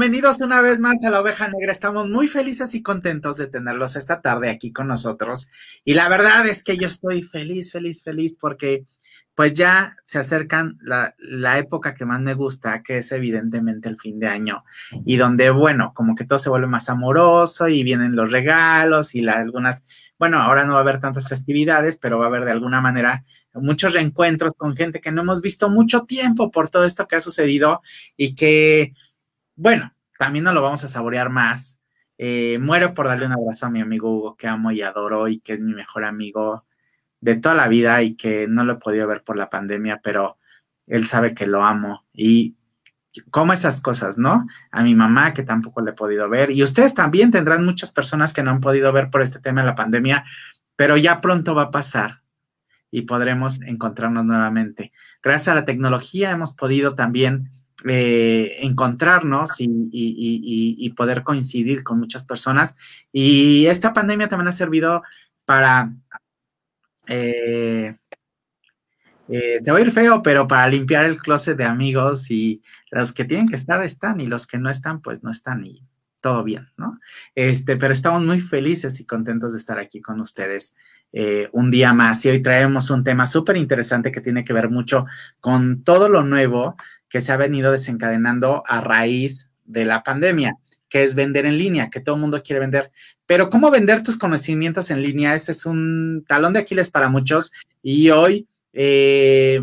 bienvenidos una vez más a la Oveja Negra. Estamos muy felices y contentos de tenerlos esta tarde aquí con nosotros. Y la verdad es que yo estoy feliz, feliz, feliz porque pues ya se acercan la, época que más me gusta, que es evidentemente el fin de año, y donde, bueno, como que todo se vuelve más amoroso y vienen los regalos y algunas, bueno, ahora no va a haber tantas festividades, pero va a haber de alguna manera muchos reencuentros con gente que no hemos visto mucho tiempo por todo esto que ha sucedido y que, bueno, también no lo vamos a saborear más. Eh, muero por darle un abrazo a mi amigo Hugo, que amo y adoro y que es mi mejor amigo de toda la vida y que no lo he podido ver por la pandemia, pero él sabe que lo amo y como esas cosas, ¿no? A mi mamá que tampoco le he podido ver y ustedes también tendrán muchas personas que no han podido ver por este tema de la pandemia, pero ya pronto va a pasar y podremos encontrarnos nuevamente. Gracias a la tecnología hemos podido también eh, encontrarnos y, poder coincidir con muchas personas. Y esta pandemia también ha servido para eh, eh, se va a ir feo, pero para limpiar el closet de amigos y los que tienen que estar están y los que no están, pues no están y todo bien, ¿no? Este, pero estamos muy felices y contentos de estar aquí con ustedes eh, un día más y hoy traemos un tema súper interesante que tiene que ver mucho con todo lo nuevo que se ha venido desencadenando a raíz de la pandemia que es vender en línea, que todo el mundo quiere vender. Pero cómo vender tus conocimientos en línea, ese es un talón de Aquiles para muchos. Y hoy eh,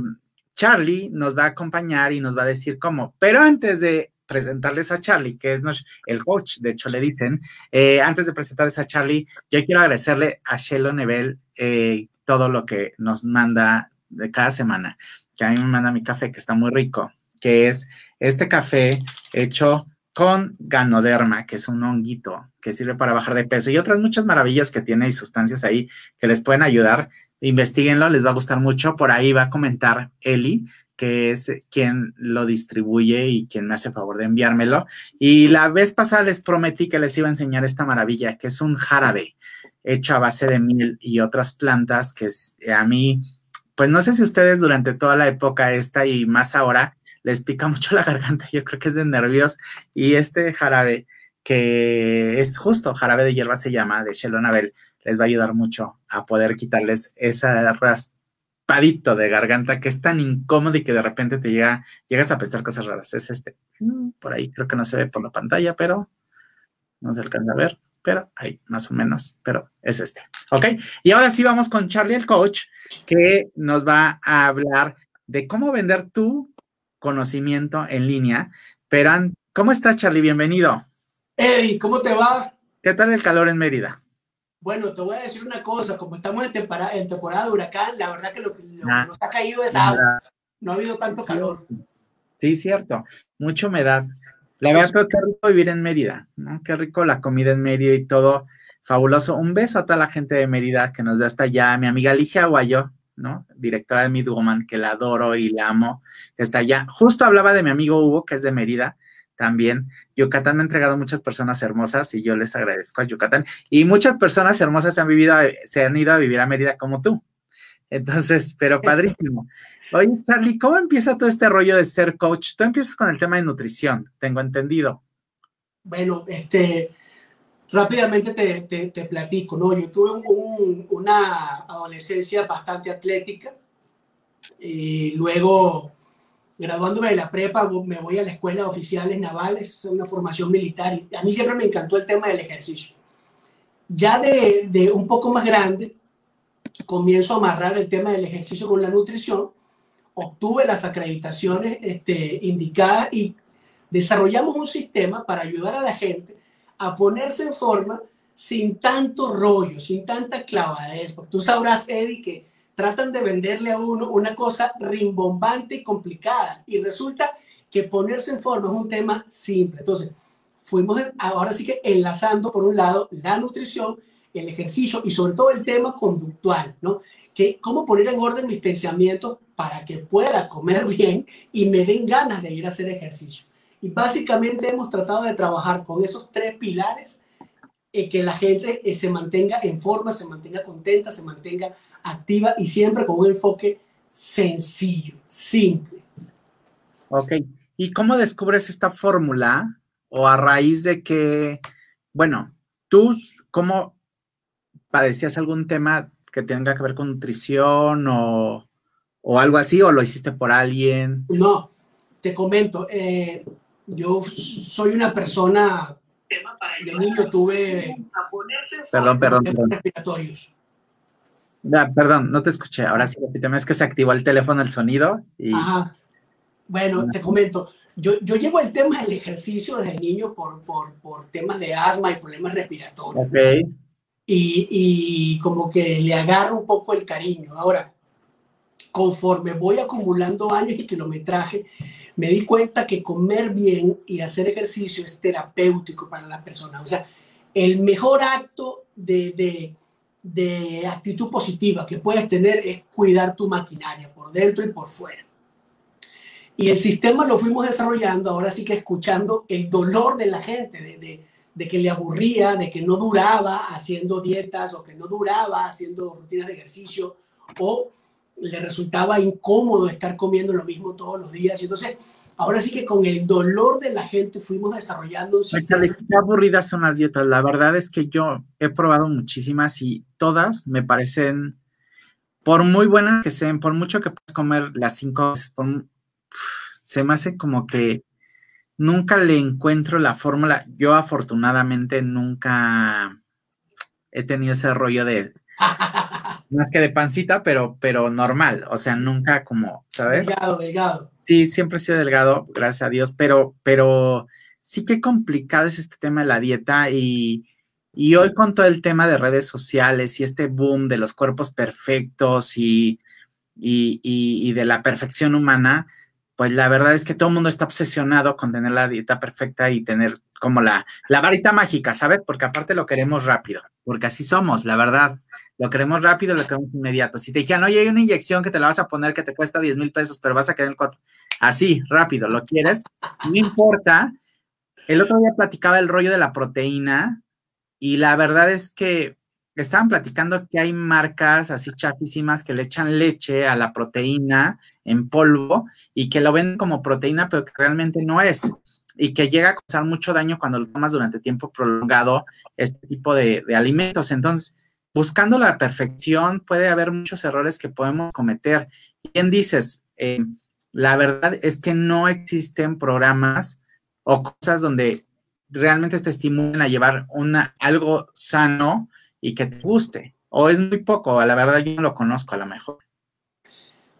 Charlie nos va a acompañar y nos va a decir cómo. Pero antes de presentarles a Charlie, que es el coach, de hecho le dicen, eh, antes de presentarles a Charlie, yo quiero agradecerle a Shelo Nebel eh, todo lo que nos manda de cada semana, que a mí me manda mi café, que está muy rico, que es este café hecho con ganoderma, que es un honguito que sirve para bajar de peso y otras muchas maravillas que tiene y sustancias ahí que les pueden ayudar. Investíguenlo, les va a gustar mucho. Por ahí va a comentar Eli, que es quien lo distribuye y quien me hace favor de enviármelo. Y la vez pasada les prometí que les iba a enseñar esta maravilla, que es un jarabe hecho a base de miel y otras plantas, que es, a mí, pues no sé si ustedes durante toda la época esta y más ahora, les pica mucho la garganta, yo creo que es de nervios. Y este jarabe, que es justo jarabe de hierba, se llama, de Shelonabel, les va a ayudar mucho a poder quitarles esa raspadito de garganta que es tan incómodo y que de repente te llega, llegas a pensar cosas raras. Es este. Mm, por ahí creo que no se ve por la pantalla, pero no se alcanza a ver pero ahí más o menos, pero es este. ¿Ok? Y ahora sí vamos con Charlie el coach, que nos va a hablar de cómo vender tú conocimiento en línea. Pero, ¿cómo estás, Charlie? Bienvenido. Eddie, ¿cómo te va? ¿Qué tal el calor en Mérida? Bueno, te voy a decir una cosa, como estamos en temporada, en temporada de huracán, la verdad que lo, que ah. nos ha caído es agua. No ha habido tanto calor. Sí, cierto. Mucha humedad. La verdad que qué rico vivir en Mérida, ¿no? Qué rico la comida en Mérida y todo. Fabuloso. Un beso a toda la gente de Mérida que nos ve hasta allá. Mi amiga Ligia Aguayo, ¿no? Directora de Midwoman, que la adoro y la amo, que está allá. Justo hablaba de mi amigo Hugo, que es de Mérida, también. Yucatán me ha entregado muchas personas hermosas y yo les agradezco a Yucatán. Y muchas personas hermosas se han vivido, se han ido a vivir a Mérida como tú. Entonces, pero padrísimo. Oye, Charlie, ¿cómo empieza todo este rollo de ser coach? Tú empiezas con el tema de nutrición, tengo entendido. Bueno, este, rápidamente te, te, platico, ¿no? Yo tuve una adolescencia bastante atlética y luego, graduándome de la prepa, me voy a la escuela de oficiales navales, es una formación militar a mí siempre me encantó el tema del ejercicio. Ya de, de un poco más grande, comienzo a amarrar el tema del ejercicio con la nutrición, obtuve las acreditaciones este, indicadas y desarrollamos un sistema para ayudar a la gente a ponerse en forma sin tanto rollo, sin tanta clavadez, porque tú sabrás, Eddie, que tratan de venderle a uno una cosa rimbombante y complicada y resulta que ponerse en forma es un tema simple. Entonces, fuimos ahora sí que enlazando por un lado la nutrición, el ejercicio y sobre todo el tema conductual, ¿no? Que cómo poner en orden mis pensamientos para que pueda comer bien y me den ganas de ir a hacer ejercicio. Y básicamente hemos tratado de trabajar con esos tres pilares eh, que la gente eh, se mantenga en forma, se mantenga contenta, se mantenga activa y siempre con un enfoque sencillo, simple. Ok. ¿Y cómo descubres esta fórmula o a raíz de que, bueno, tú, ¿cómo padecías algún tema que tenga que ver con nutrición o, algo así, o lo hiciste por alguien? No, te comento, eh, yo soy una persona, de niño tuve... Perdón, perdón. Respiratorios. perdón, no te escuché. Ahora sí, repíteme, es que se activó el teléfono el sonido. Y... Ajá. Bueno, te comento, yo, yo llevo el tema del ejercicio desde niño por, por, por temas de asma y problemas respiratorios. Okay. Y, y, como que le agarro un poco el cariño. Ahora, conforme voy acumulando años y kilometraje, me di cuenta que comer bien y hacer ejercicio es terapéutico para la persona. O sea, el mejor acto de, de, de actitud positiva que puedes tener es cuidar tu maquinaria por dentro y por fuera. Y el sistema lo fuimos desarrollando, ahora sí que escuchando el dolor de la gente, de, de, que le aburría, de que no duraba haciendo dietas o que no duraba haciendo rutinas de ejercicio o le resultaba incómodo estar comiendo lo mismo todos los días. Y entonces, ahora sí que con el dolor de la gente fuimos desarrollando un sistema. Qué aburridas son las dietas. La verdad es que yo he probado muchísimas y todas me parecen, por muy buenas que sean, por mucho que puedas comer las cinco veces, por, se me hace como que nunca le encuentro la fórmula. Yo afortunadamente nunca he tenido ese rollo de más que de pancita, pero, pero normal, o sea, nunca como, ¿sabes? Delgado, delgado. Sí, siempre he sido delgado, gracias a Dios, pero, pero sí que complicado es este tema de la dieta y, y hoy con todo el tema de redes sociales y este boom de los cuerpos perfectos y, y, y de la perfección humana, pues la verdad es que todo el mundo está obsesionado con tener la dieta perfecta y tener como la, la varita mágica, ¿sabes? Porque aparte lo queremos rápido, porque así somos, la verdad. Lo queremos rápido, lo queremos inmediato. Si te dijeran, oye, hay una inyección que te la vas a poner que te cuesta 10 mil pesos, pero vas a quedar en el así, rápido, lo quieres, no importa. El otro día platicaba el rollo de la proteína y la verdad es que estaban platicando que hay marcas así chafísimas que le echan leche a la proteína en polvo y que lo ven como proteína, pero que realmente no es. Y que llega a causar mucho daño cuando lo tomas durante tiempo prolongado este tipo de, alimentos. Entonces, buscando la perfección, puede haber muchos errores que podemos cometer. Bien dices, eh, la verdad es que no existen programas o cosas donde realmente te estimulen a llevar una, algo sano y que te guste. O es muy poco, la verdad yo no lo conozco a lo mejor.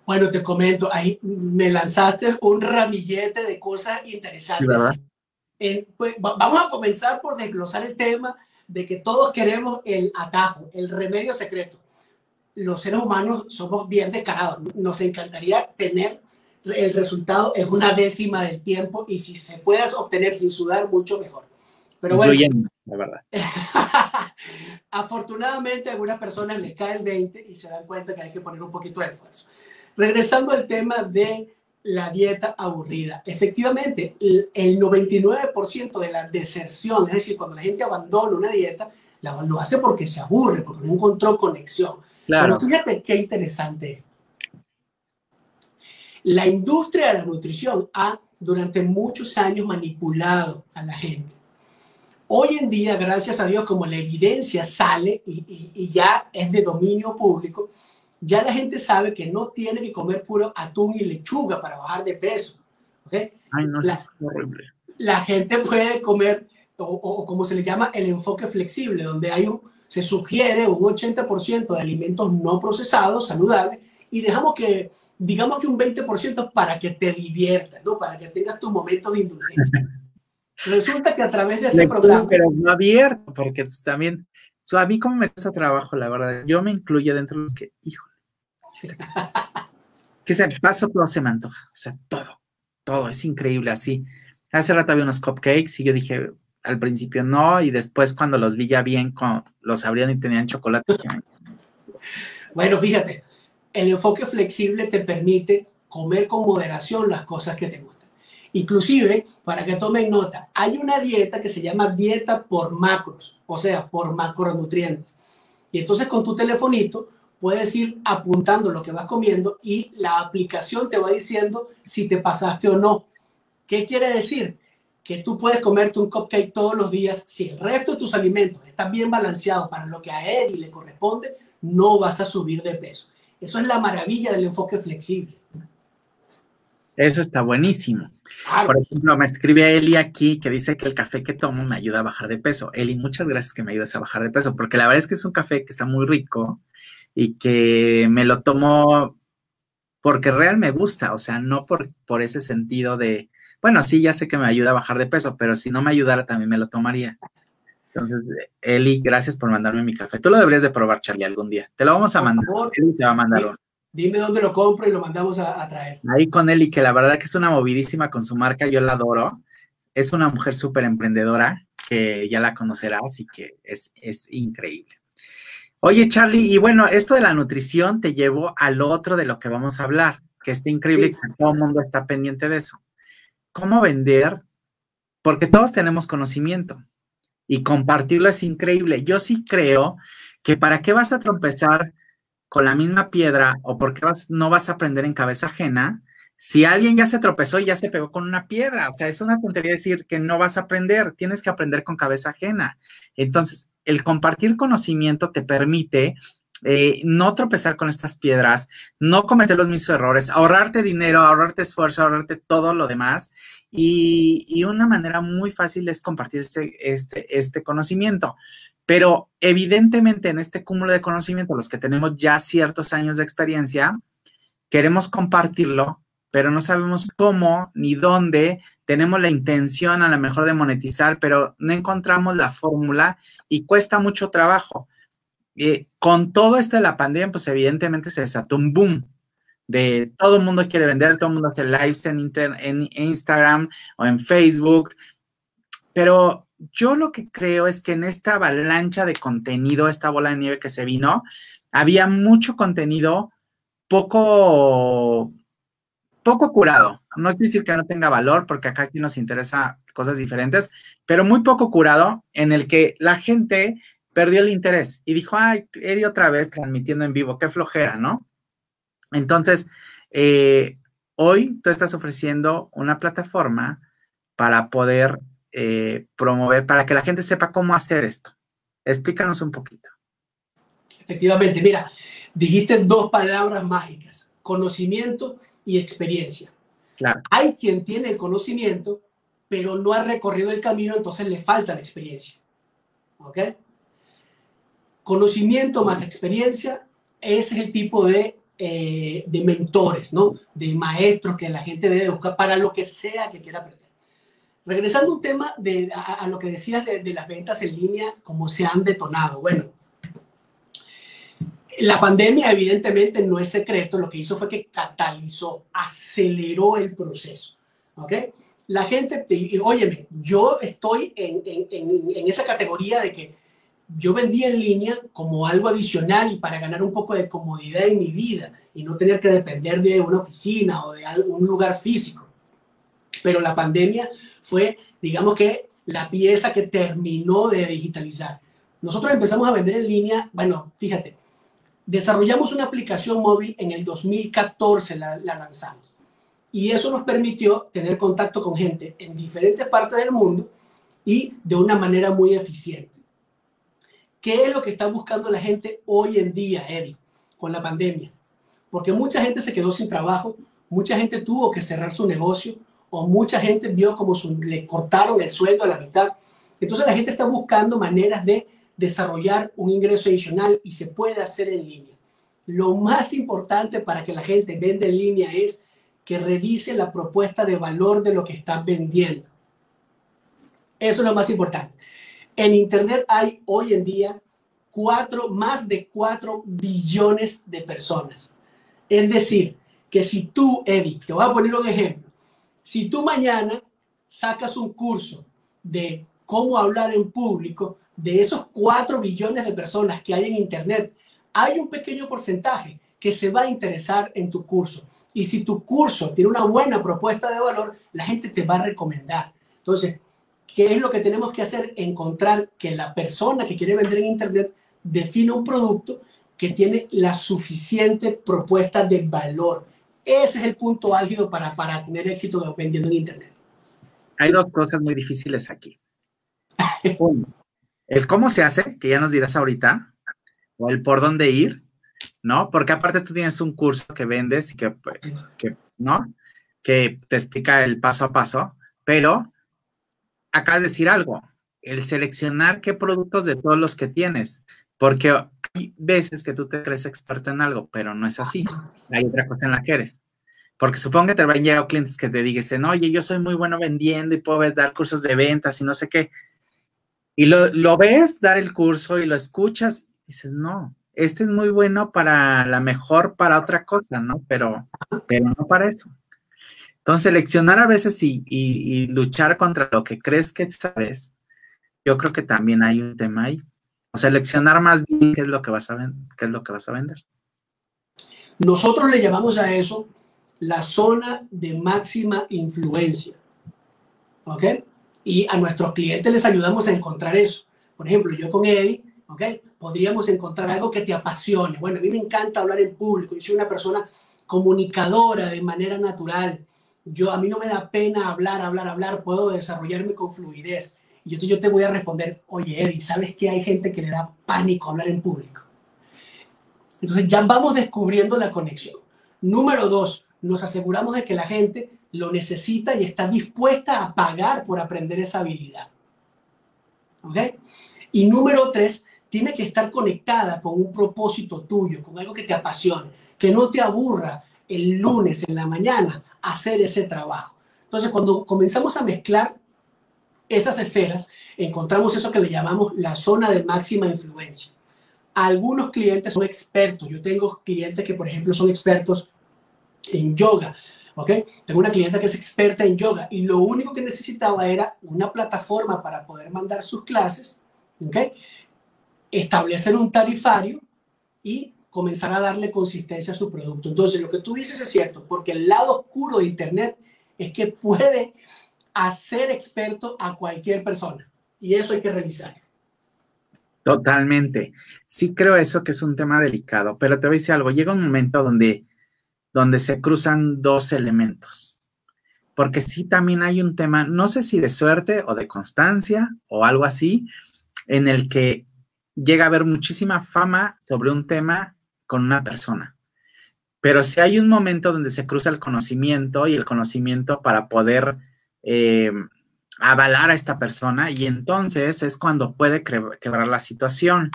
Bueno, te comento, ahí me lanzaste un ramillete de cosas interesantes. Pues, vamos a comenzar por desglosar el tema de que todos queremos el atajo, el remedio secreto. Los seres humanos somos bien descarados. Nos encantaría tener el resultado en una décima del tiempo y si se puede obtener sin sudar, mucho mejor. Pero bueno, la verdad. afortunadamente a algunas personas les cae el 20 y se dan cuenta que hay que poner un poquito de esfuerzo. Regresando al tema de la dieta aburrida. Efectivamente, el 99% de la deserción, es decir, cuando la gente abandona una dieta, lo hace porque se aburre, porque no encontró conexión. Claro. Pero fíjate qué interesante. La industria de la nutrición ha durante muchos años manipulado a la gente. Hoy en día, gracias a Dios, como la evidencia sale y, ya es de dominio público, ya la gente sabe que no tiene que comer puro atún y lechuga para bajar de peso. ¿okay? Ay, no, la, es horrible. La gente puede comer, o, como se le llama, el enfoque flexible, donde hay un, se sugiere un 80% de alimentos no procesados, saludables, y dejamos que, digamos que un 20% para que te diviertas, ¿no? para que tengas tu momento de indulgencia. Resulta que a través de ese programa. Pero no abierto, porque pues también, a mí como me cuesta trabajo, la verdad, yo me incluyo dentro de los que, híjole, que se paso todo se me antoja, o sea, todo, todo, es increíble así. Hace rato había unos cupcakes y yo dije, al principio no, y después cuando los vi ya bien, los abrían y tenían chocolate. bueno, fíjate, el enfoque flexible te permite comer con moderación las cosas que te gustan. Inclusive, para que tomen nota, hay una dieta que se llama dieta por macros, o sea, por macronutrientes. Y entonces con tu telefonito puedes ir apuntando lo que vas comiendo y la aplicación te va diciendo si te pasaste o no. ¿Qué quiere decir? que tú puedes comerte un cupcake todos los días, si el resto de tus alimentos están bien balanceados para lo que a Eddie le corresponde, no vas a subir de peso. Eso es la maravilla del enfoque flexible. Eso está buenísimo. Por ejemplo, me escribe Eli aquí que dice que el café que tomo me ayuda a bajar de peso. Eli, muchas gracias que me ayudas a bajar de peso, porque la verdad es que es un café que está muy rico y que me lo tomo porque real me gusta, o sea, no por, por ese sentido de, bueno, sí, ya sé que me ayuda a bajar de peso, pero si no me ayudara también me lo tomaría. Entonces, Eli, gracias por mandarme mi café. Tú lo deberías de probar, Charlie, algún día. Te lo vamos a mandar. Eli te va a mandar uno. Dime dónde lo compro y lo mandamos a, traer. Ahí con Eli, que la verdad que es una movidísima con su marca, yo la adoro. Es una mujer súper emprendedora, que ya la conocerás y que es, es increíble. Oye, Charlie, y bueno, esto de la nutrición te llevó al otro de lo que vamos a hablar, que está increíble que todo el mundo está pendiente de eso. ¿Cómo vender? Porque todos tenemos conocimiento y compartirlo es increíble. Yo sí creo que para qué vas a trompezar con la misma piedra o por qué vas, no vas a aprender en cabeza ajena si alguien ya se tropezó y ya se pegó con una piedra. O sea, es una tontería decir que no vas a aprender, tienes que aprender con cabeza ajena. Entonces, el compartir conocimiento te permite eh, no tropezar con estas piedras, no cometer los mismos errores, ahorrarte dinero, ahorrarte esfuerzo, ahorrarte todo lo demás. Y, y una manera muy fácil es compartir este, este, este conocimiento. Pero evidentemente en este cúmulo de conocimiento, los que tenemos ya ciertos años de experiencia, queremos compartirlo, pero no sabemos cómo ni dónde. Tenemos la intención a lo mejor de monetizar, pero no encontramos la fórmula y cuesta mucho trabajo. Eh, con todo esto de la pandemia, pues evidentemente se desató un boom de todo el mundo quiere vender, todo el mundo hace lives en, en Instagram o en Facebook, pero yo lo que creo es que en esta avalancha de contenido, esta bola de nieve que se vino, había mucho contenido poco, poco curado. No quiere decir que no tenga valor, porque acá aquí nos interesa cosas diferentes, pero muy poco curado en el que la gente perdió el interés y dijo, ay, Eddie otra vez transmitiendo en vivo, qué flojera, ¿no? Entonces, eh, hoy tú estás ofreciendo una plataforma para poder eh, promover para que la gente sepa cómo hacer esto? Explícanos un poquito. Efectivamente, mira, dijiste dos palabras mágicas, conocimiento y experiencia. Claro. Hay quien tiene el conocimiento, pero no ha recorrido el camino, entonces le falta la experiencia. ¿Ok? Conocimiento más experiencia es el tipo de, eh, de mentores, ¿no? De maestros que la gente debe buscar para lo que sea que quiera aprender. Regresando un tema de, a, lo que decías de, las ventas en línea, cómo se han detonado. Bueno, la pandemia evidentemente no es secreto, lo que hizo fue que catalizó, aceleró el proceso. ¿Ok? La gente, óyeme, yo estoy en, en, en, esa categoría de que yo vendía en línea como algo adicional y para ganar un poco de comodidad en mi vida y no tener que depender de una oficina o de un lugar físico. Pero la pandemia fue, digamos que, la pieza que terminó de digitalizar. Nosotros empezamos a vender en línea, bueno, fíjate, desarrollamos una aplicación móvil en el 2014, la, la lanzamos. Y eso nos permitió tener contacto con gente en diferentes partes del mundo y de una manera muy eficiente. ¿Qué es lo que está buscando la gente hoy en día, Eddie, con la pandemia? Porque mucha gente se quedó sin trabajo, mucha gente tuvo que cerrar su negocio, o mucha gente vio como le cortaron el sueldo a la mitad. Entonces la gente está buscando maneras de desarrollar un ingreso adicional y se puede hacer en línea. Lo más importante para que la gente venda en línea es que revise la propuesta de valor de lo que está vendiendo. Eso es lo más importante. En Internet hay hoy en día cuatro, más de 4 billones de personas. Es decir, que si tú, Eddie, te voy a poner un ejemplo, si tú mañana sacas un curso de cómo hablar en público, de esos 4 billones de personas que hay en Internet, hay un pequeño porcentaje que se va a interesar en tu curso. Y si tu curso tiene una buena propuesta de valor, la gente te va a recomendar. Entonces, ¿qué es lo que tenemos que hacer? Encontrar que la persona que quiere vender en Internet define un producto que tiene la suficiente propuesta de valor. Ese es el punto álgido para, para tener éxito vendiendo en Internet. hay dos cosas muy difíciles aquí. Uno, el cómo se hace, que ya nos dirás ahorita, o el por dónde ir, ¿no? Porque aparte tú tienes un curso que vendes y que, pues, que ¿no? Que te explica el paso a paso, pero acabas de decir algo, el seleccionar qué productos de todos los que tienes, porque hay veces que tú te crees experto en algo, pero no es así. Hay otra cosa en la que eres. Porque supongo que te van llegado clientes que te dicen, oye, yo soy muy bueno vendiendo y puedo dar cursos de ventas y no sé qué. Y lo, lo ves dar el curso y lo escuchas y dices, no, este es muy bueno para la mejor para otra cosa, ¿no? Pero, pero no para eso. Entonces, seleccionar a veces y, y, luchar contra lo que crees que sabes, yo creo que también hay un tema ahí. Seleccionar más bien qué es lo que vas a qué es lo que vas a vender. Nosotros le llamamos a eso la zona de máxima influencia. ¿Ok? Y a nuestros clientes les ayudamos a encontrar eso. Por ejemplo, yo con Eddie, ¿ok? Podríamos encontrar algo que te apasione. Bueno, a mí me encanta hablar en público. Yo soy una persona comunicadora de manera natural. Yo, a mí no me da pena hablar, hablar, hablar. Puedo desarrollarme con fluidez. Y yo, yo te voy a responder, oye, Eddie, ¿sabes que hay gente que le da pánico hablar en público? Entonces ya vamos descubriendo la conexión. Número dos, nos aseguramos de que la gente lo necesita y está dispuesta a pagar por aprender esa habilidad. ¿Ok? Y número tres, tiene que estar conectada con un propósito tuyo, con algo que te apasione, que no te aburra el lunes en la mañana hacer ese trabajo. Entonces, cuando comenzamos a mezclar esas esferas, encontramos eso que le llamamos la zona de máxima influencia. Algunos clientes son expertos. Yo tengo clientes que, por ejemplo, son expertos en yoga. ¿ok? Tengo una clienta que es experta en yoga y lo único que necesitaba era una plataforma para poder mandar sus clases, ¿ok? Establecer un tarifario y comenzar a darle consistencia a su producto. Entonces, lo que tú dices es cierto, porque el lado oscuro de Internet es que puede hacer experto a cualquier persona y eso hay que revisar. Totalmente. Sí creo eso que es un tema delicado, pero te voy a decir algo, llega un momento donde donde se cruzan dos elementos. Porque sí también hay un tema, no sé si de suerte o de constancia o algo así, en el que llega a haber muchísima fama sobre un tema con una persona. Pero si hay un momento donde se cruza el conocimiento y el conocimiento para poder eh, avalar a esta persona y entonces es cuando puede quebrar la situación.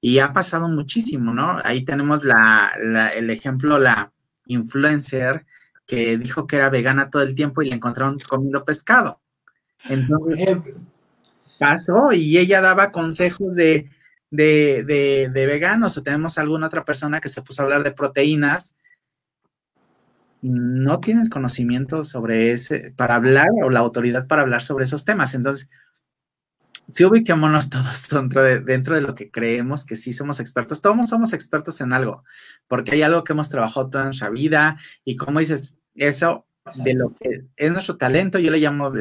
Y ha pasado muchísimo, ¿no? Ahí tenemos el ejemplo, la, influencer que dijo que era vegana todo el tiempo y le encontraron comiendo pescado. Entonces, pasó y ella daba consejos de, de, de, veganos o tenemos alguna otra persona que se puso a hablar de proteínas. No tiene el conocimiento sobre ese, para hablar o la autoridad para hablar sobre esos temas. Entonces, si ubiquémonos todos dentro de, dentro de lo que creemos que sí somos expertos. Todos somos expertos en algo, porque hay algo que hemos trabajado toda nuestra vida y como dices, eso de lo que es nuestro talento, yo le llamo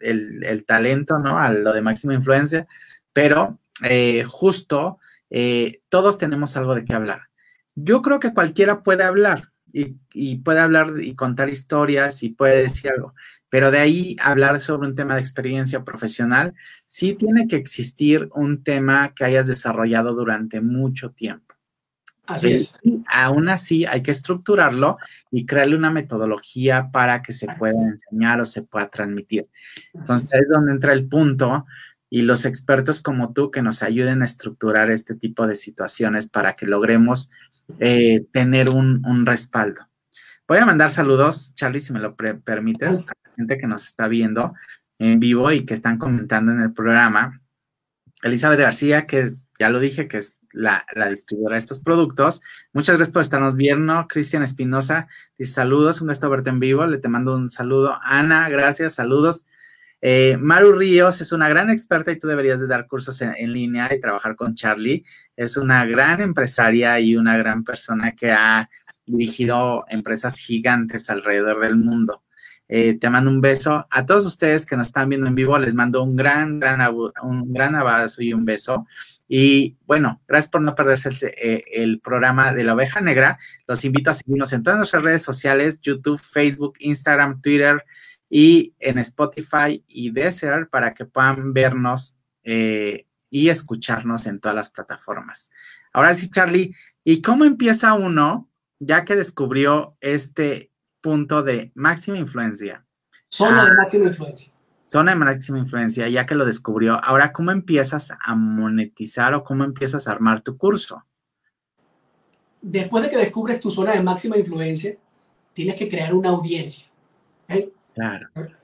el, talento, ¿no? A lo de máxima influencia, pero eh, justo eh, todos tenemos algo de qué hablar. Yo creo que cualquiera puede hablar y, y puede hablar y contar historias y puede decir algo, pero de ahí hablar sobre un tema de experiencia profesional, sí tiene que existir un tema que hayas desarrollado durante mucho tiempo. Así es. aún así, hay que estructurarlo y crearle una metodología para que se pueda enseñar o se pueda transmitir. Entonces, es donde entra el punto y los expertos como tú que nos ayuden a estructurar este tipo de situaciones para que logremos eh, tener un respaldo. Voy a mandar saludos, Charlie, si me lo permites, a la gente que nos está viendo en vivo y que están comentando en el programa. Elizabeth García, que ya lo dije, que es la, distribuidora de estos productos. Muchas gracias por estarnos viendo. Cristian Espinosa dice saludos, un gusto verte en vivo. Le te mando un saludo. Ana, gracias, saludos. Eh, Maru Ríos es una gran experta y tú deberías de dar cursos en, línea y trabajar con Charlie. Es una gran empresaria y una gran persona que ha dirigido empresas gigantes alrededor del mundo. Eh, te mando un beso. A todos ustedes que nos están viendo en vivo, les mando un gran, gran, un gran abrazo y un beso. Y bueno, gracias por no perderse el, eh, el, programa de la oveja negra. Los invito a seguirnos en todas nuestras redes sociales, YouTube, Facebook, Instagram, Twitter y en Spotify y Deezer para que puedan vernos eh, y escucharnos en todas las plataformas. Ahora sí, Charlie, ¿y cómo empieza uno ya que descubrió este punto de máxima influencia? Zona de ah, máxima influencia. Zona de máxima influencia, ya que lo descubrió. Ahora, ¿cómo empiezas a monetizar o cómo empiezas a armar tu curso? Después de que descubres tu zona de máxima influencia, tienes que crear una audiencia.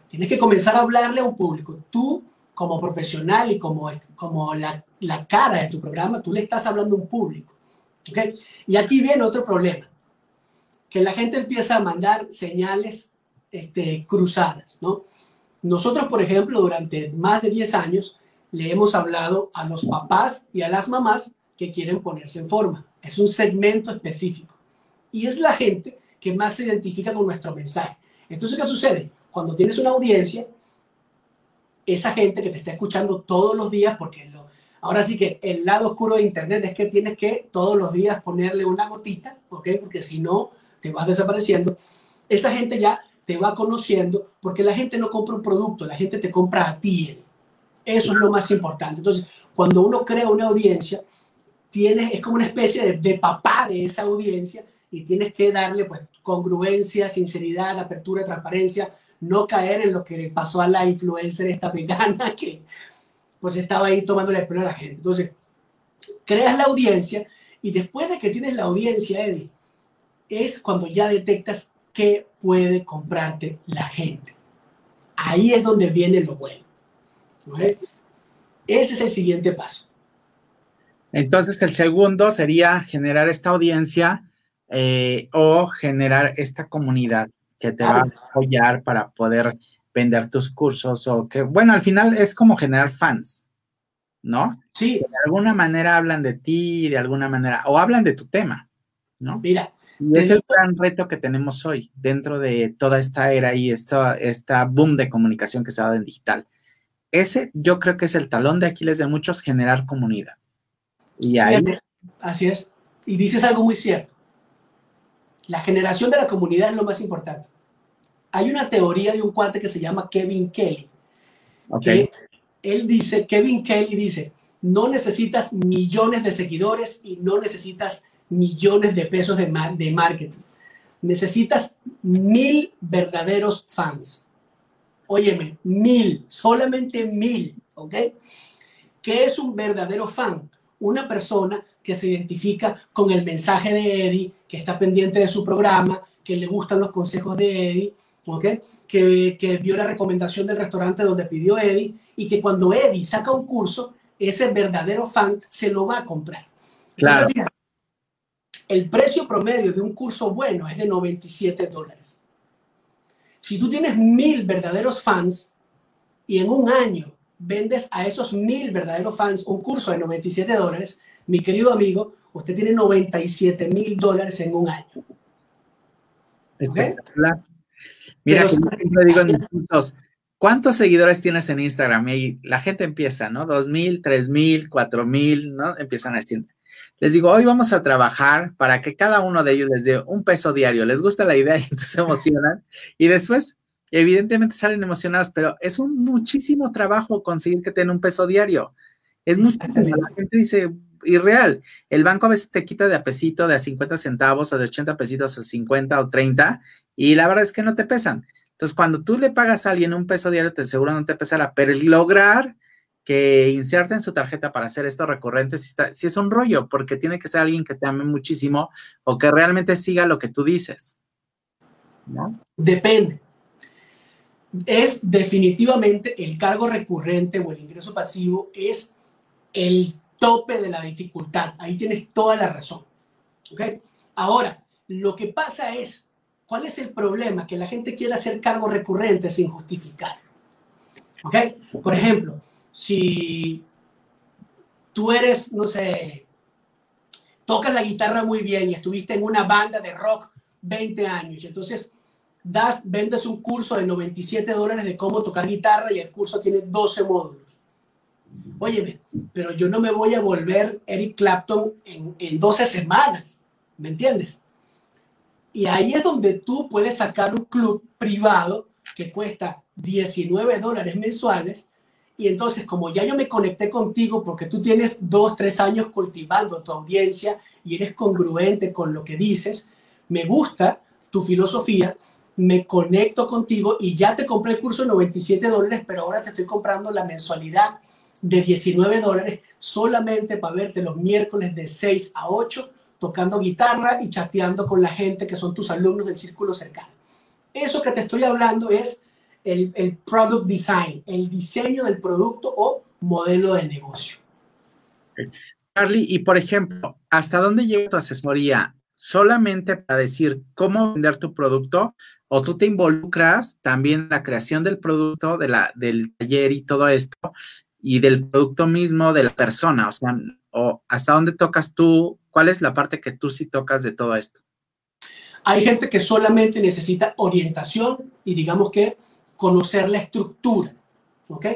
Tienes que comenzar a hablarle a un público. Tú como profesional y como, como la, la, cara de tu programa, tú le estás hablando a un público. ¿okay? Y aquí viene otro problema, que la gente empieza a mandar señales este, cruzadas, ¿no? Nosotros, por ejemplo, durante más de 10 años, le hemos hablado a los papás y a las mamás que quieren ponerse en forma. Es un segmento específico. Y es la gente que más se identifica con nuestro mensaje. Entonces, ¿qué sucede? Cuando tienes una audiencia, esa gente que te está escuchando todos los días, porque lo, ahora sí que el lado oscuro de Internet es que tienes que todos los días ponerle una gotita, ¿ok? Porque si no, te vas desapareciendo. Esa gente ya te va conociendo porque la gente no compra un producto, la gente te compra a ti. Eso es lo más importante. Entonces, cuando uno crea una audiencia, tienes, es como una especie de, de papá de esa audiencia y tienes que darle pues congruencia, sinceridad, apertura, transparencia, no caer en lo que pasó a la influencer esta vegana que pues estaba ahí tomando el pelo a la gente. Entonces, creas la audiencia y después de que tienes la audiencia, Eddie, es cuando ya detectas qué puede comprarte la gente. Ahí es donde viene lo bueno. Ese es el siguiente paso. Entonces, el segundo sería generar esta audiencia eh, o generar esta comunidad que te va a apoyar para poder vender tus cursos o que, bueno, al final es como generar fans, ¿no? Sí. de alguna manera hablan de ti, de alguna manera, o hablan de tu tema, ¿no? Mira. Y es el gran reto que tenemos hoy dentro de toda esta era y esta, esta boom de comunicación que se ha dado en digital. Ese yo creo que es el talón de Aquiles de muchos, generar comunidad. Y ahí... así es. Y dices algo muy cierto. La generación de la comunidad es lo más importante. Hay una teoría de un cuate que se llama Kevin Kelly. Okay. él dice, Kevin Kelly dice, no necesitas millones de seguidores y no necesitas millones de pesos de, de marketing. Necesitas mil verdaderos fans. Óyeme, mil, solamente mil, ¿ok? ¿Qué es un verdadero fan? Una persona que se identifica con el mensaje de Eddie, que está pendiente de su programa, que le gustan los consejos de Eddie, ¿okay? que, que vio la recomendación del restaurante donde pidió Eddie y que cuando Eddie saca un curso, ese verdadero fan se lo va a comprar. Claro. el precio promedio de un curso bueno es de 97 dólares. Si tú tienes mil verdaderos fans y en un año vendes a esos mil verdaderos fans un curso de 97 dólares, mi querido amigo, usted tiene 97 mil dólares en un año. Espectacular. Mira, siempre digo en mis cursos, ¿cuántos seguidores tienes en Instagram? Y la gente empieza, ¿no? Dos mil, tres mil, cuatro mil, ¿no? Empiezan a decir. Les digo, hoy vamos a trabajar para que cada uno de ellos les dé un peso diario. Les gusta la idea y entonces se emocionan. Y después evidentemente salen emocionadas, pero es un muchísimo trabajo conseguir que tengan un peso diario. Es muchísimo. La gente dice, irreal. El banco a veces te quita de a pesito, de a 50 centavos o de 80 pesitos o 50 o 30 y la verdad es que no te pesan. Entonces, cuando tú le pagas a alguien un peso diario, te seguro no te pesará, pero el lograr que en su tarjeta para hacer esto recurrente si, si es un rollo, porque tiene que ser alguien que te ame muchísimo o que realmente siga lo que tú dices. ¿no? Depende es definitivamente el cargo recurrente o el ingreso pasivo es el tope de la dificultad. Ahí tienes toda la razón. Ahora, lo que pasa es, ¿cuál es el problema? Que la gente quiere hacer cargos recurrentes sin justificar. Por ejemplo, si tú eres, no sé, tocas la guitarra muy bien y estuviste en una banda de rock 20 años, y entonces das, vendes un curso de 97 dólares de cómo tocar guitarra y el curso tiene 12 módulos. Óyeme, pero yo no me voy a volver Eric Clapton en, en 12 semanas, ¿me entiendes? Y ahí es donde tú puedes sacar un club privado que cuesta 19 dólares mensuales. Y entonces, como ya yo me conecté contigo porque tú tienes dos, tres años cultivando tu audiencia y eres congruente con lo que dices, me gusta tu filosofía, me conecto contigo y ya te compré el curso de 97 dólares, pero ahora te estoy comprando la mensualidad de 19 dólares solamente para verte los miércoles de 6 a 8 tocando guitarra y chateando con la gente que son tus alumnos del círculo cercano. Eso que te estoy hablando es el, el product design, el diseño del producto o modelo de negocio. Charlie, y por ejemplo, ¿hasta dónde llega tu asesoría? ¿Solamente para decir cómo vender tu producto? ¿O tú te involucras también en la creación del producto, de la, del taller y todo esto? Y del producto mismo de la persona, o sea, o hasta dónde tocas tú, cuál es la parte que tú sí tocas de todo esto. Hay gente que solamente necesita orientación y digamos que conocer la estructura, ¿ok?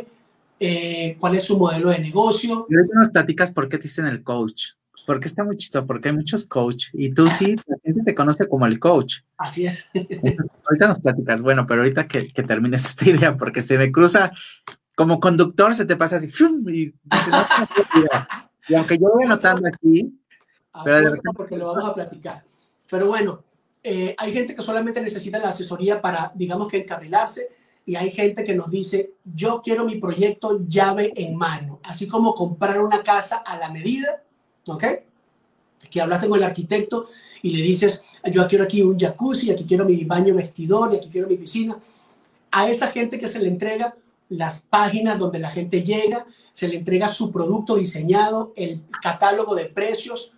Eh, ¿Cuál es su modelo de negocio? Y ahorita nos platicas por qué te dicen el coach. Porque está muy chistoso, porque hay muchos coach y tú sí, la gente te conoce como el coach. Así es. ahorita nos platicas, bueno, pero ahorita que, que termines esta idea, porque se me cruza como conductor se te pasa así, y, y aunque yo voy anotando aquí, pero porque lo vamos a platicar. Pero bueno, eh, hay gente que solamente necesita la asesoría para, digamos que encarrilarse, y hay gente que nos dice, yo quiero mi proyecto llave en mano, así como comprar una casa a la medida, ¿ok? Que hablaste con el arquitecto y le dices, yo quiero aquí un jacuzzi, aquí quiero mi baño vestidor, y aquí quiero mi piscina. A esa gente que se le entrega las páginas donde la gente llega, se le entrega su producto diseñado, el catálogo de precios,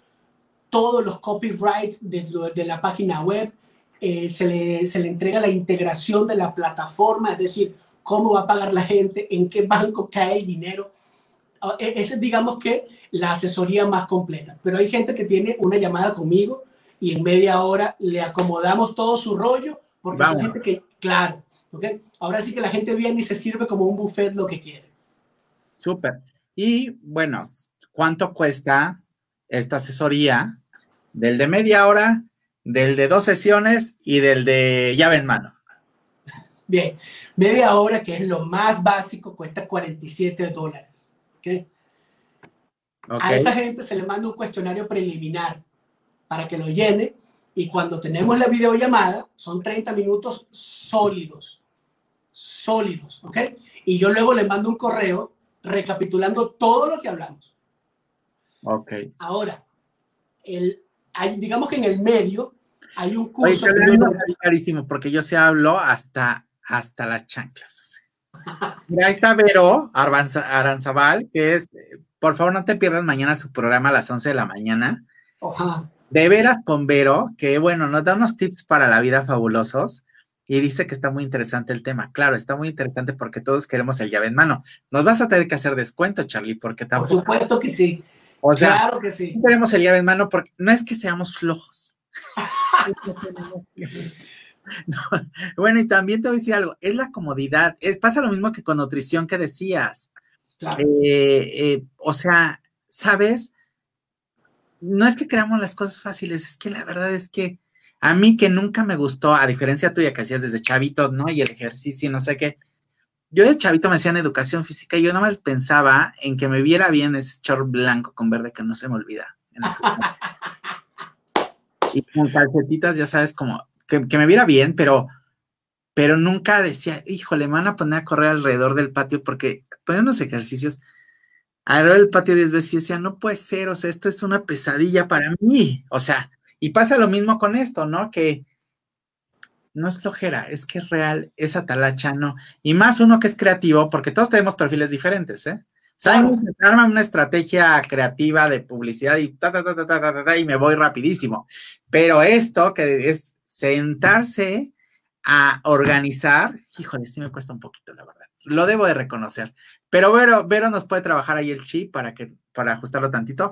todos los copyrights de, la página web, eh, se, le, se le entrega la integración de la plataforma, es decir, cómo va a pagar la gente, en qué banco cae el dinero. Ah, e, esa es, digamos que, la asesoría más completa. Pero hay gente que tiene una llamada conmigo y en media hora le acomodamos todo su rollo, porque hay gente que, claro, Ahora sí que la gente viene y se sirve como un buffet lo que quiere. Súper. Y bueno, ¿cuánto cuesta esta asesoría del de media hora, del de dos sesiones y del de llave en mano? Bien, media hora, que es lo más básico, cuesta 47 dólares. ¿okay? A esa gente se le manda un cuestionario preliminar para que lo llene y cuando tenemos la videollamada son 30 minutos sólidos sólidos, ¿ok? Y yo luego le mando un correo recapitulando todo lo que hablamos. Ok. Ahora, el, hay, digamos que en el medio hay un curso. Oye, carísimo, porque yo se hablo hasta, hasta las chanclas. Mira, ahí está Vero Aranzabal, que es, por favor, no te pierdas mañana su programa a las 11 de la mañana. De veras con Vero, que bueno, nos da unos tips para la vida fabulosos y dice que está muy interesante el tema. Claro, está muy interesante porque todos queremos el llave en mano. Nos vas a tener que hacer descuento, Charlie, porque tampoco. Por supuesto que sí. O sea, claro que sí. Queremos el llave en mano porque no es que seamos flojos. Bueno, y también te voy a decir algo, es la comodidad. Es, pasa lo mismo que con nutrición que decías. Claro. Eh, eh, o sea, ¿sabes? No es que creamos las cosas fáciles, es que la verdad es que a mí que nunca me gustó, a diferencia tuya que hacías desde chavito, ¿no? Y el ejercicio, no sé qué. Yo de chavito me hacían educación física y yo más pensaba en que me viera bien ese short blanco con verde que no se me olvida. y con calcetitas, ya sabes, como que, me viera bien, pero, pero nunca decía, híjole, me van a poner a correr alrededor del patio porque ponían unos ejercicios alrededor del patio diez veces y yo decía, no puede ser, o sea, esto es una pesadilla para mí. O sea, y pasa lo mismo con esto, ¿no? Que no es flojera, es que es real, es atalacha, ¿no? Y más uno que es creativo, porque todos tenemos perfiles diferentes, ¿eh? O sea, se arma una estrategia creativa de publicidad y ta, ta, ta, ta, ta, ta, y me voy rapidísimo. Pero esto que es sentarse a organizar, híjole, sí me cuesta un poquito, la verdad. Lo debo de reconocer. Pero Vero, Vero nos puede trabajar ahí el chip para que, para ajustarlo tantito.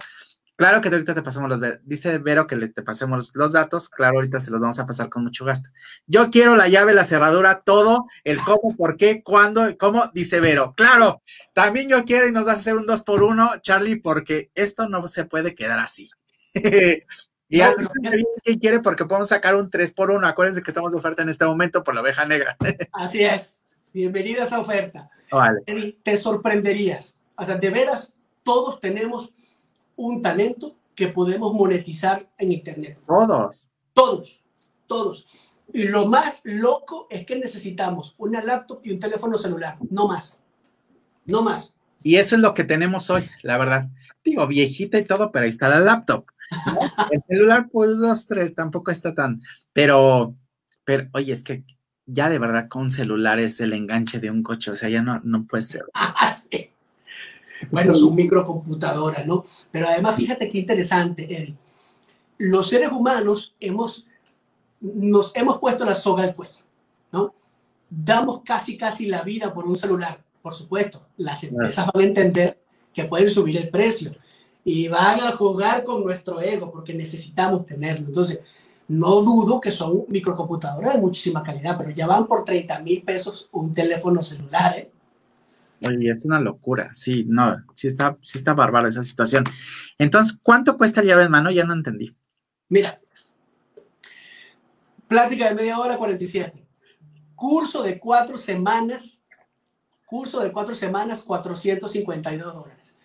Claro que ahorita te pasamos los, dice Vero que le, te pasemos los datos, claro, ahorita se los vamos a pasar con mucho gasto. Yo quiero la llave, la cerradura, todo, el cómo, por qué, cuándo, cómo, dice Vero. Claro, también yo quiero y nos vas a hacer un dos por uno, Charlie, porque esto no se puede quedar así. Y a ¿quién quiere? Porque podemos sacar un 3 por 1 Acuérdense que estamos de oferta en este momento por la oveja negra. Así es. Bienvenida a esa oferta. Vale. Te sorprenderías. O sea, de veras, todos tenemos un talento que podemos monetizar en Internet. Todos. Todos, todos. Y lo más loco es que necesitamos una laptop y un teléfono celular, no más. No más. Y eso es lo que tenemos hoy, la verdad. Digo, viejita y todo, pero ahí está la laptop. El celular, pues dos, tres, tampoco está tan. Pero, pero, oye, es que ya de verdad con celular es el enganche de un coche, o sea, ya no, no puede ser. Ah, sí. Bueno, su microcomputadora, ¿no? Pero además, fíjate qué interesante, Eddie. Los seres humanos hemos, nos hemos puesto la soga al cuello, ¿no? Damos casi, casi la vida por un celular. Por supuesto, las empresas van a entender que pueden subir el precio y van a jugar con nuestro ego porque necesitamos tenerlo. Entonces, no dudo que son microcomputadoras de muchísima calidad, pero ya van por 30 mil pesos un teléfono celular, ¿eh? Oye, es una locura. Sí, no, sí está, sí está bárbaro esa situación. Entonces, ¿cuánto cuesta el llave en mano? Ya no entendí. Mira, plática de media hora, 47. Curso de cuatro semanas, curso de cuatro semanas, 452 dólares.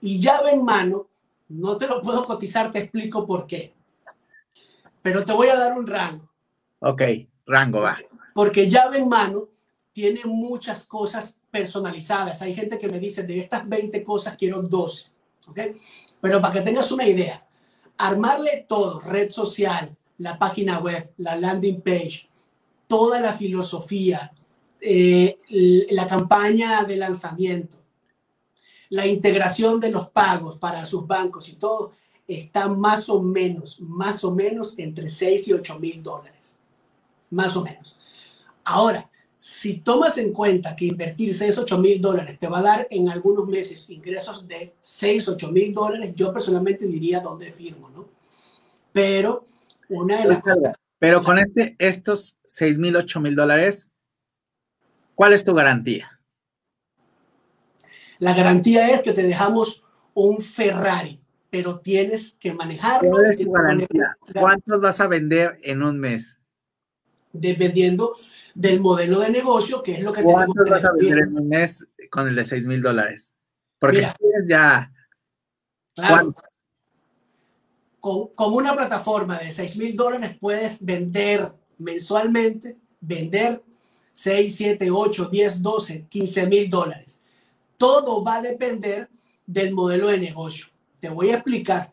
Y llave en mano, no te lo puedo cotizar, te explico por qué. Pero te voy a dar un rango. Ok, rango va. Porque llave en mano tiene muchas cosas personalizadas. Hay gente que me dice, de estas 20 cosas quiero 12. ¿Ok? Pero para que tengas una idea, armarle todo, red social, la página web, la landing page, toda la filosofía, eh, la campaña de lanzamiento, la integración de los pagos para sus bancos y todo, está más o menos, más o menos entre 6 y 8 mil dólares. Más o menos. Ahora, si tomas en cuenta que invertir 6, 8 mil dólares te va a dar en algunos meses ingresos de 6, 8 mil dólares, yo personalmente diría dónde firmo, ¿no? Pero una de las cosas... Pero con este, estos 6 mil, 8 mil dólares, ¿cuál es tu garantía? La garantía es que te dejamos un Ferrari, pero tienes que manejarlo. ¿Cuál es tu garantía? ¿Cuántos vas a vender en un mes? Dependiendo del modelo de negocio, que es lo que tenemos que vas a vender en un mes con el de 6 mil dólares? Porque Mira, ya... Claro, con, con, una plataforma de 6 mil dólares puedes vender mensualmente, vender 6, 7, 8, 10, 12, 15 mil dólares. Todo va a depender del modelo de negocio. Te voy a explicar.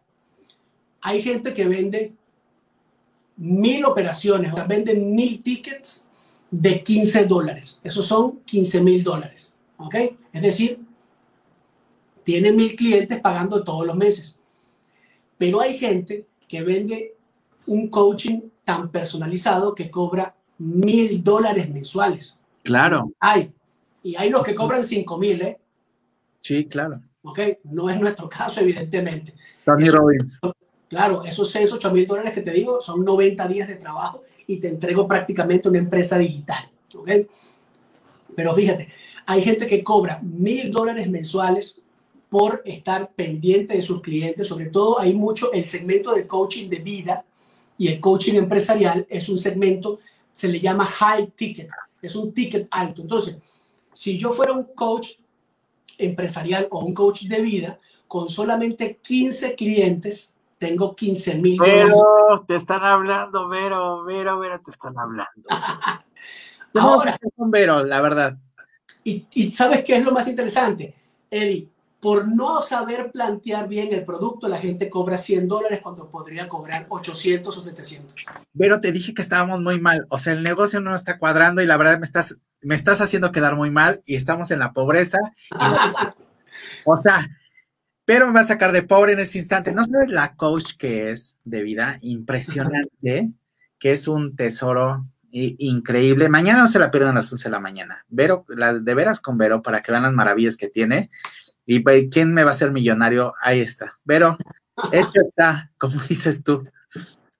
Hay gente que vende mil operaciones, o sea, venden mil tickets de 15 dólares. Esos son 15 mil dólares. ¿Ok? Es decir, tiene mil clientes pagando todos los meses. Pero hay gente que vende un coaching tan personalizado que cobra mil dólares mensuales. Claro. Hay. Y hay los que cobran cinco mil, ¿eh? Sí, claro. ¿Ok? No es nuestro caso, evidentemente. Tony Robbins. Claro, esos 6, 8 mil dólares que te digo son 90 días de trabajo y te entrego prácticamente una empresa digital. ¿ok? Pero fíjate, hay gente que cobra mil dólares mensuales por estar pendiente de sus clientes. Sobre todo hay mucho el segmento de coaching de vida y el coaching empresarial es un segmento, se le llama high ticket, es un ticket alto. Entonces, si yo fuera un coach empresarial o un coach de vida, con solamente 15 clientes, tengo 15 mil Pero te están hablando, Vero, Vero, Vero, te están hablando. Ahora, con Vero, la verdad. Y, y ¿sabes qué es lo más interesante? Eddie, por no saber plantear bien el producto, la gente cobra 100 dólares cuando podría cobrar 800 o 700. Pero te dije que estábamos muy mal. O sea, el negocio no está cuadrando y la verdad me estás, me estás haciendo quedar muy mal y estamos en la pobreza. o sea, pero me va a sacar de pobre en ese instante. No sabes la coach que es de vida, impresionante, que es un tesoro increíble. Mañana no se la pierdan a las 11 de la mañana. Vero, la, de veras con Vero, para que vean las maravillas que tiene. Y pues, quién me va a ser millonario, ahí está. Vero, hecho está, como dices tú.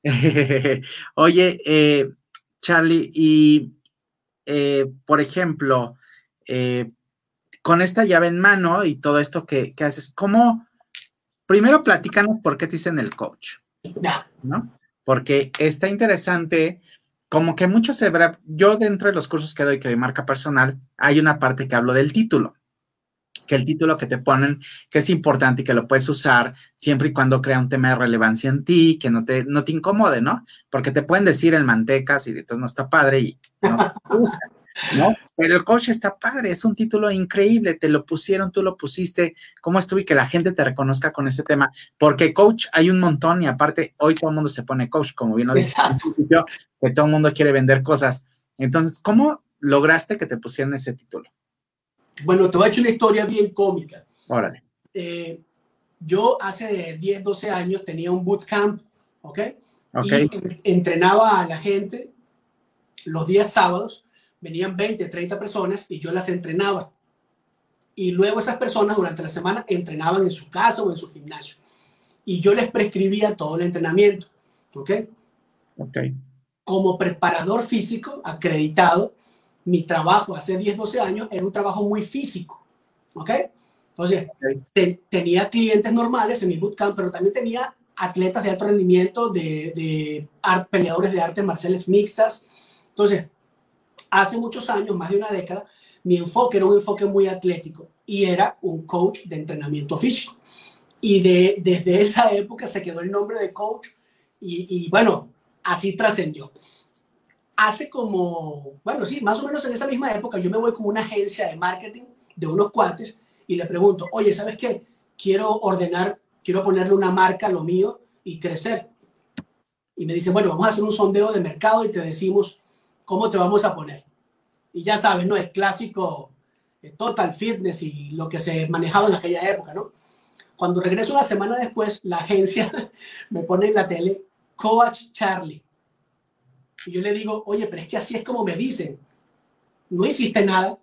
Oye, eh, Charlie, y eh, por ejemplo, eh, con esta llave en mano y todo esto que, haces, ¿cómo? Primero platícanos por qué te dicen el coach. ¿No? Porque está interesante, como que mucho se verá, yo dentro de los cursos que doy, que doy marca personal, hay una parte que hablo del título que el título que te ponen, que es importante y que lo puedes usar siempre y cuando crea un tema de relevancia en ti, que no te, no te incomode, ¿no? Porque te pueden decir el mantecas y entonces no está padre y no, ¿no? Pero el coach está padre, es un título increíble, te lo pusieron, tú lo pusiste, ¿cómo estuvo? Y que la gente te reconozca con ese tema, porque coach hay un montón y aparte hoy todo el mundo se pone coach, como bien lo dije, que todo el mundo quiere vender cosas. Entonces, ¿cómo lograste que te pusieran ese título? Bueno, te voy a echar una historia bien cómica. Órale. Eh, yo hace 10, 12 años tenía un bootcamp, ¿ok? Ok. Y entrenaba a la gente los días sábados, venían 20, 30 personas y yo las entrenaba. Y luego esas personas durante la semana entrenaban en su casa o en su gimnasio. Y yo les prescribía todo el entrenamiento, ¿ok? Ok. Como preparador físico acreditado, mi trabajo hace 10, 12 años era un trabajo muy físico. ¿Ok? Entonces, tenía clientes normales en mi bootcamp, pero también tenía atletas de alto rendimiento, de, de peleadores de artes marciales mixtas. Entonces, hace muchos años, más de una década, mi enfoque era un enfoque muy atlético y era un coach de entrenamiento físico. Y de, desde esa época se quedó el nombre de coach y, bueno, así trascendió hace como, bueno, sí, más o menos en esa misma época, yo me voy con una agencia de marketing de unos cuates y le pregunto, oye, ¿sabes qué? Quiero ordenar, quiero ponerle una marca a lo mío y crecer. Y me dicen, bueno, vamos a hacer un sondeo de mercado y te decimos cómo te vamos a poner. Y ya sabes, ¿no? El clásico eh, Total Fitness y lo que se manejaba en aquella época, ¿no? Cuando regreso una semana después, la agencia me pone en la tele Coach Charlie. Y yo le digo, oye, pero es que así es como me dicen. No hiciste nada.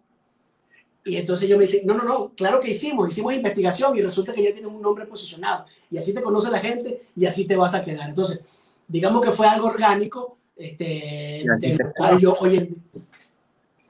Y entonces yo me dice, no, no, no, claro que hicimos, hicimos investigación y resulta que ya tienes un nombre posicionado. Y así te conoce la gente y así te vas a quedar. Entonces, digamos que fue algo orgánico, este, cual yo, oye,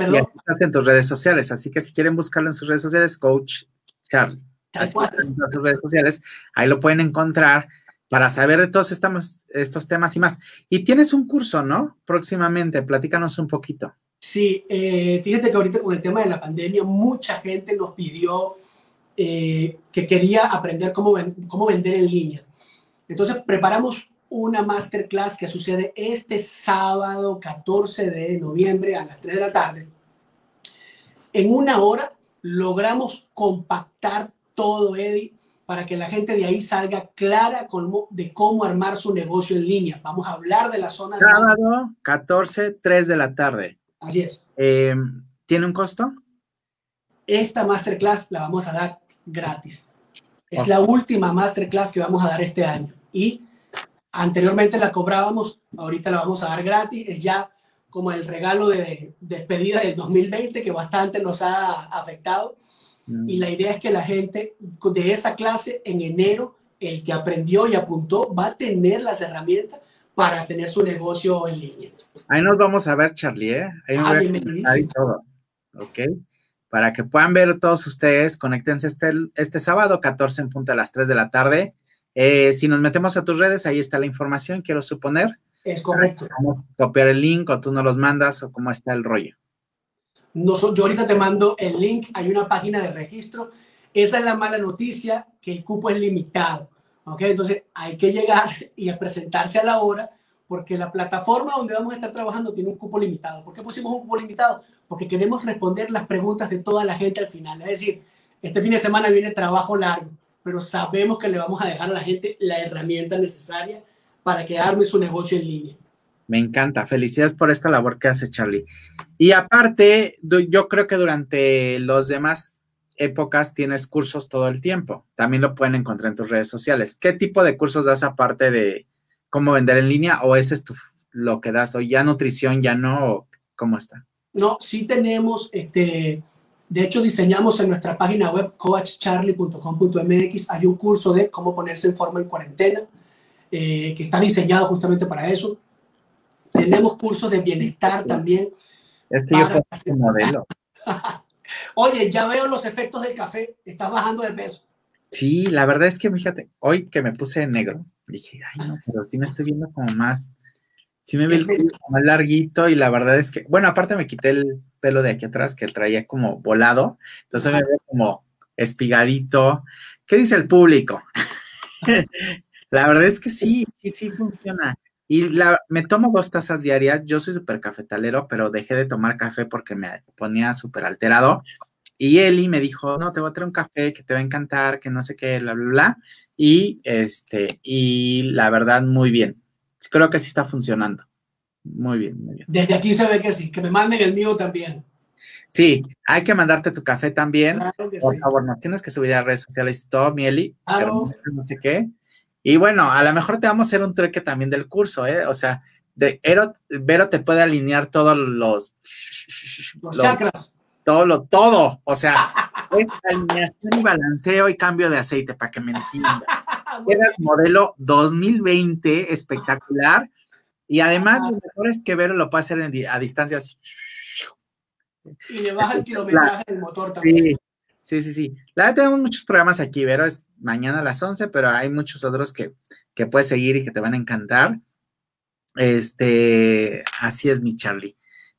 perdón. Y estás en tus redes sociales, así que si quieren buscarlo en sus redes sociales, Coach Charlie. en sus redes sociales, ahí lo pueden encontrar para saber de todos estos, estos temas y más. Y tienes un curso, ¿no? Próximamente, platícanos un poquito. Sí, eh, fíjate que ahorita con el tema de la pandemia, mucha gente nos pidió eh, que quería aprender cómo, cómo vender en línea. Entonces, preparamos una masterclass que sucede este sábado 14 de noviembre a las 3 de la tarde. En una hora logramos compactar todo, Eddie, para que la gente de ahí salga clara de cómo armar su negocio en línea. Vamos a hablar de la zona de... Sábado, 14, 3 de la tarde. Así es. Eh, ¿Tiene un costo? Esta masterclass la vamos a dar gratis. Es la última masterclass que vamos a dar este año. Y anteriormente la cobrábamos, ahorita la vamos a dar gratis. Es ya como el regalo de despedida del 2020 que bastante nos ha afectado y la idea es que la gente de esa clase en enero, el que aprendió y apuntó, va a tener las herramientas para tener su negocio en línea. Ahí nos vamos a ver, Charlie, ¿eh? Ahí, ah, ahí todo. Ok. Para que puedan ver todos ustedes, conéctense este, este sábado 14 en punto a las 3 de la tarde. Eh, si nos metemos a tus redes, ahí está la información, quiero suponer. Es correcto. Vamos a copiar el link o tú no los mandas o cómo está el rollo. No, yo ahorita te mando el link, hay una página de registro. Esa es la mala noticia, que el cupo es limitado. ¿ok? Entonces hay que llegar y a presentarse a la hora porque la plataforma donde vamos a estar trabajando tiene un cupo limitado. ¿Por qué pusimos un cupo limitado? Porque queremos responder las preguntas de toda la gente al final. Es decir, este fin de semana viene trabajo largo, pero sabemos que le vamos a dejar a la gente la herramienta necesaria para que arme su negocio en línea. Me encanta. Felicidades por esta labor que hace Charlie. Y aparte, yo creo que durante los demás épocas tienes cursos todo el tiempo. También lo pueden encontrar en tus redes sociales. ¿Qué tipo de cursos das aparte de cómo vender en línea o ese es tu, lo que das? ¿O ya nutrición, ya no? ¿Cómo está? No, sí tenemos, este, de hecho diseñamos en nuestra página web coachcharlie.com.mx, hay un curso de cómo ponerse en forma en cuarentena, eh, que está diseñado justamente para eso. Tenemos cursos de bienestar también. Es que yo un modelo. Oye, ya veo los efectos del café. Estás bajando de peso. Sí, la verdad es que fíjate, hoy que me puse negro, Dije, ay, no, pero sí me estoy viendo como más, sí me veo el cuello más larguito y la verdad es que, bueno, aparte me quité el pelo de aquí atrás que traía como volado, entonces me veo como espigadito. ¿Qué dice el público? la verdad es que sí, sí, sí funciona. Y la, me tomo dos tazas diarias. Yo soy súper cafetalero, pero dejé de tomar café porque me ponía súper alterado. Y Eli me dijo, no, te voy a traer un café que te va a encantar, que no sé qué, bla, bla, bla. Y, este, y la verdad, muy bien. Creo que sí está funcionando. Muy bien, muy bien. Desde aquí se ve que sí, que me manden el mío también. Sí, hay que mandarte tu café también. Por favor, no tienes que subir a redes sociales todo, Mieli, pero no sé qué. Y bueno, a lo mejor te vamos a hacer un truque también del curso, ¿eh? O sea, de Vero te puede alinear todos los, los, chakras. Todo lo, todo. O sea, es alineación y balanceo y cambio de aceite, para que me entiendan. Era el modelo 2020, espectacular. Y además, lo mejor es que Vero lo puede hacer a distancias. Y le baja el kilometraje del motor también. Sí, sí, sí. La verdad, tenemos muchos programas aquí, Vero, es mañana a las 11, pero hay muchos otros que, que puedes seguir y que te van a encantar. Este, así es mi Charlie.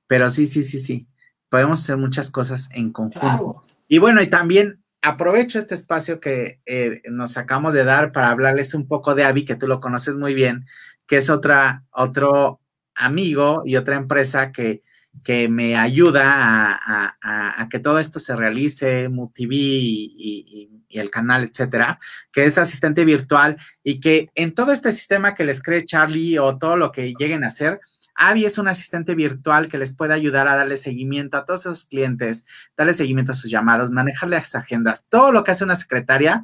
Pero sí, sí, sí, sí. Podemos hacer muchas cosas en conjunto. Y bueno, y también aprovecho este espacio que eh, nos acabamos de dar para hablarles un poco de Avi, que tú lo conoces muy bien, que es otra, otro amigo y otra empresa que que me ayuda a, que todo esto se realice, MUTV y, y, el canal, etcétera, que es asistente virtual y que en todo este sistema que les cree Charlie o todo lo que lleguen a hacer, Avi es un asistente virtual que les puede ayudar a darle seguimiento a todos esos clientes, darle seguimiento a sus llamados, manejarle las agendas, todo lo que hace una secretaria,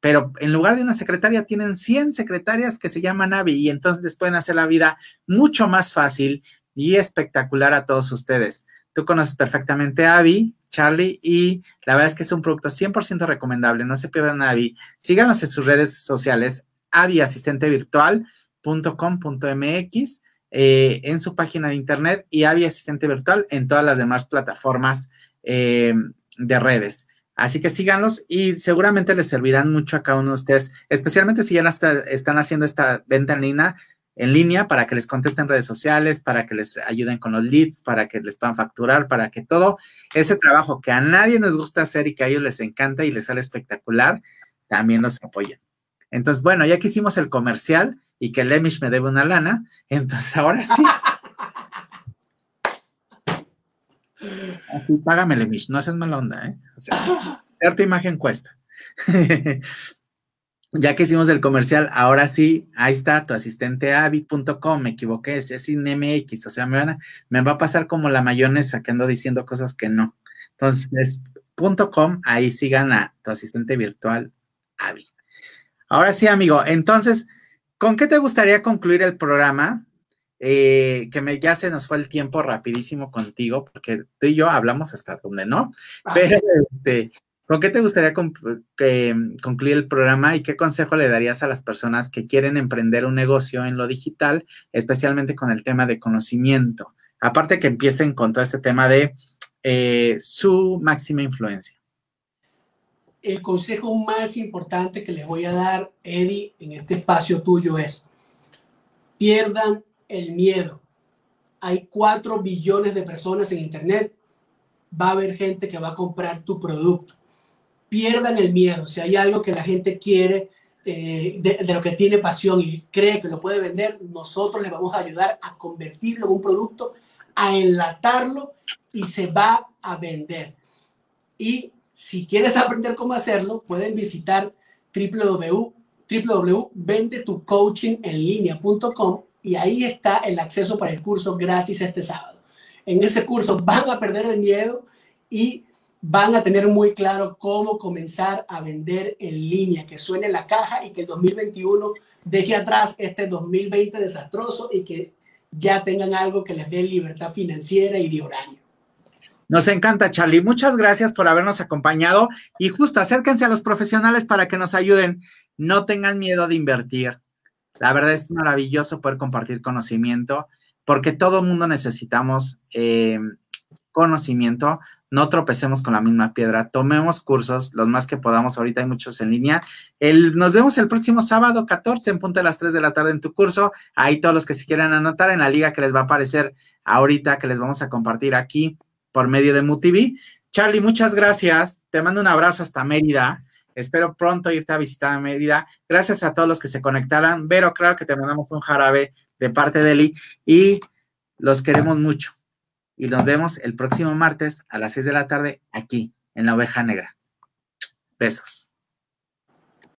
pero en lugar de una secretaria tienen 100 secretarias que se llaman Avi y entonces les pueden hacer la vida mucho más fácil, y espectacular a todos ustedes. Tú conoces perfectamente a Abby, Charlie, y la verdad es que es un producto 100% recomendable. No se pierdan a Abby. Síganos en sus redes sociales, aviasistentevirtual.com.mx, eh, en su página de internet y Avi Asistente Virtual en todas las demás plataformas eh, de redes. Así que síganlos y seguramente les servirán mucho a cada uno de ustedes, especialmente si ya están haciendo esta venta en línea en línea para que les contesten redes sociales, para que les ayuden con los leads, para que les puedan facturar, para que todo ese trabajo que a nadie nos gusta hacer y que a ellos les encanta y les sale espectacular, también los apoyen. Entonces, bueno, ya que hicimos el comercial y que Lemish me debe una lana, entonces ahora sí. Así, págame Lemish, no haces mala onda, ¿eh? Cierta imagen cuesta. ya que hicimos el comercial, ahora sí, ahí está tu asistente avi.com, me equivoqué, es, sin MX, o sea, me, van a, me va a pasar como la mayonesa que ando diciendo cosas que no. Entonces, es .com, ahí sigan a tu asistente virtual Avi. Ahora sí, amigo, entonces, ¿con qué te gustaría concluir el programa? Eh, que me, ya se nos fue el tiempo rapidísimo contigo, porque tú y yo hablamos hasta donde no, pero este, ¿Con qué te gustaría concluir el programa y qué consejo le darías a las personas que quieren emprender un negocio en lo digital, especialmente con el tema de conocimiento? Aparte que empiecen con todo este tema de eh, su máxima influencia. El consejo más importante que les voy a dar, Eddie, en este espacio tuyo es, pierdan el miedo. Hay cuatro billones de personas en Internet. Va a haber gente que va a comprar tu producto pierdan el miedo. Si hay algo que la gente quiere, eh, de, lo que tiene pasión y cree que lo puede vender, nosotros les vamos a ayudar a convertirlo en un producto, a enlatarlo y se va a vender. Y si quieres aprender cómo hacerlo, pueden visitar www.vendetucoachingenlinea.com y ahí está el acceso para el curso gratis este sábado. En ese curso van a perder el miedo y van a tener muy claro cómo comenzar a vender en línea, que suene la caja y que el 2021 deje atrás este 2020 desastroso y que ya tengan algo que les dé libertad financiera y de horario. Nos encanta, Charlie. Muchas gracias por habernos acompañado y justo acérquense a los profesionales para que nos ayuden. No tengan miedo de invertir. La verdad es maravilloso poder compartir conocimiento porque todo el mundo necesitamos eh, conocimiento no tropecemos con la misma piedra, tomemos cursos, los más que podamos, ahorita hay muchos en línea. Nos vemos el próximo sábado 14 en punto de las 3 de la tarde en tu curso. Ahí todos los que se quieran anotar en la liga que les va a aparecer ahorita, que les vamos a compartir aquí por medio de MUTV. Charlie, muchas gracias. Te mando un abrazo hasta Mérida. Espero pronto irte a visitar a Mérida. Gracias a todos los que se conectaran. Vero, claro que te mandamos un jarabe de parte de Eli y los queremos mucho y nos vemos el próximo martes a las 6 de la tarde aquí en la oveja negra. Besos.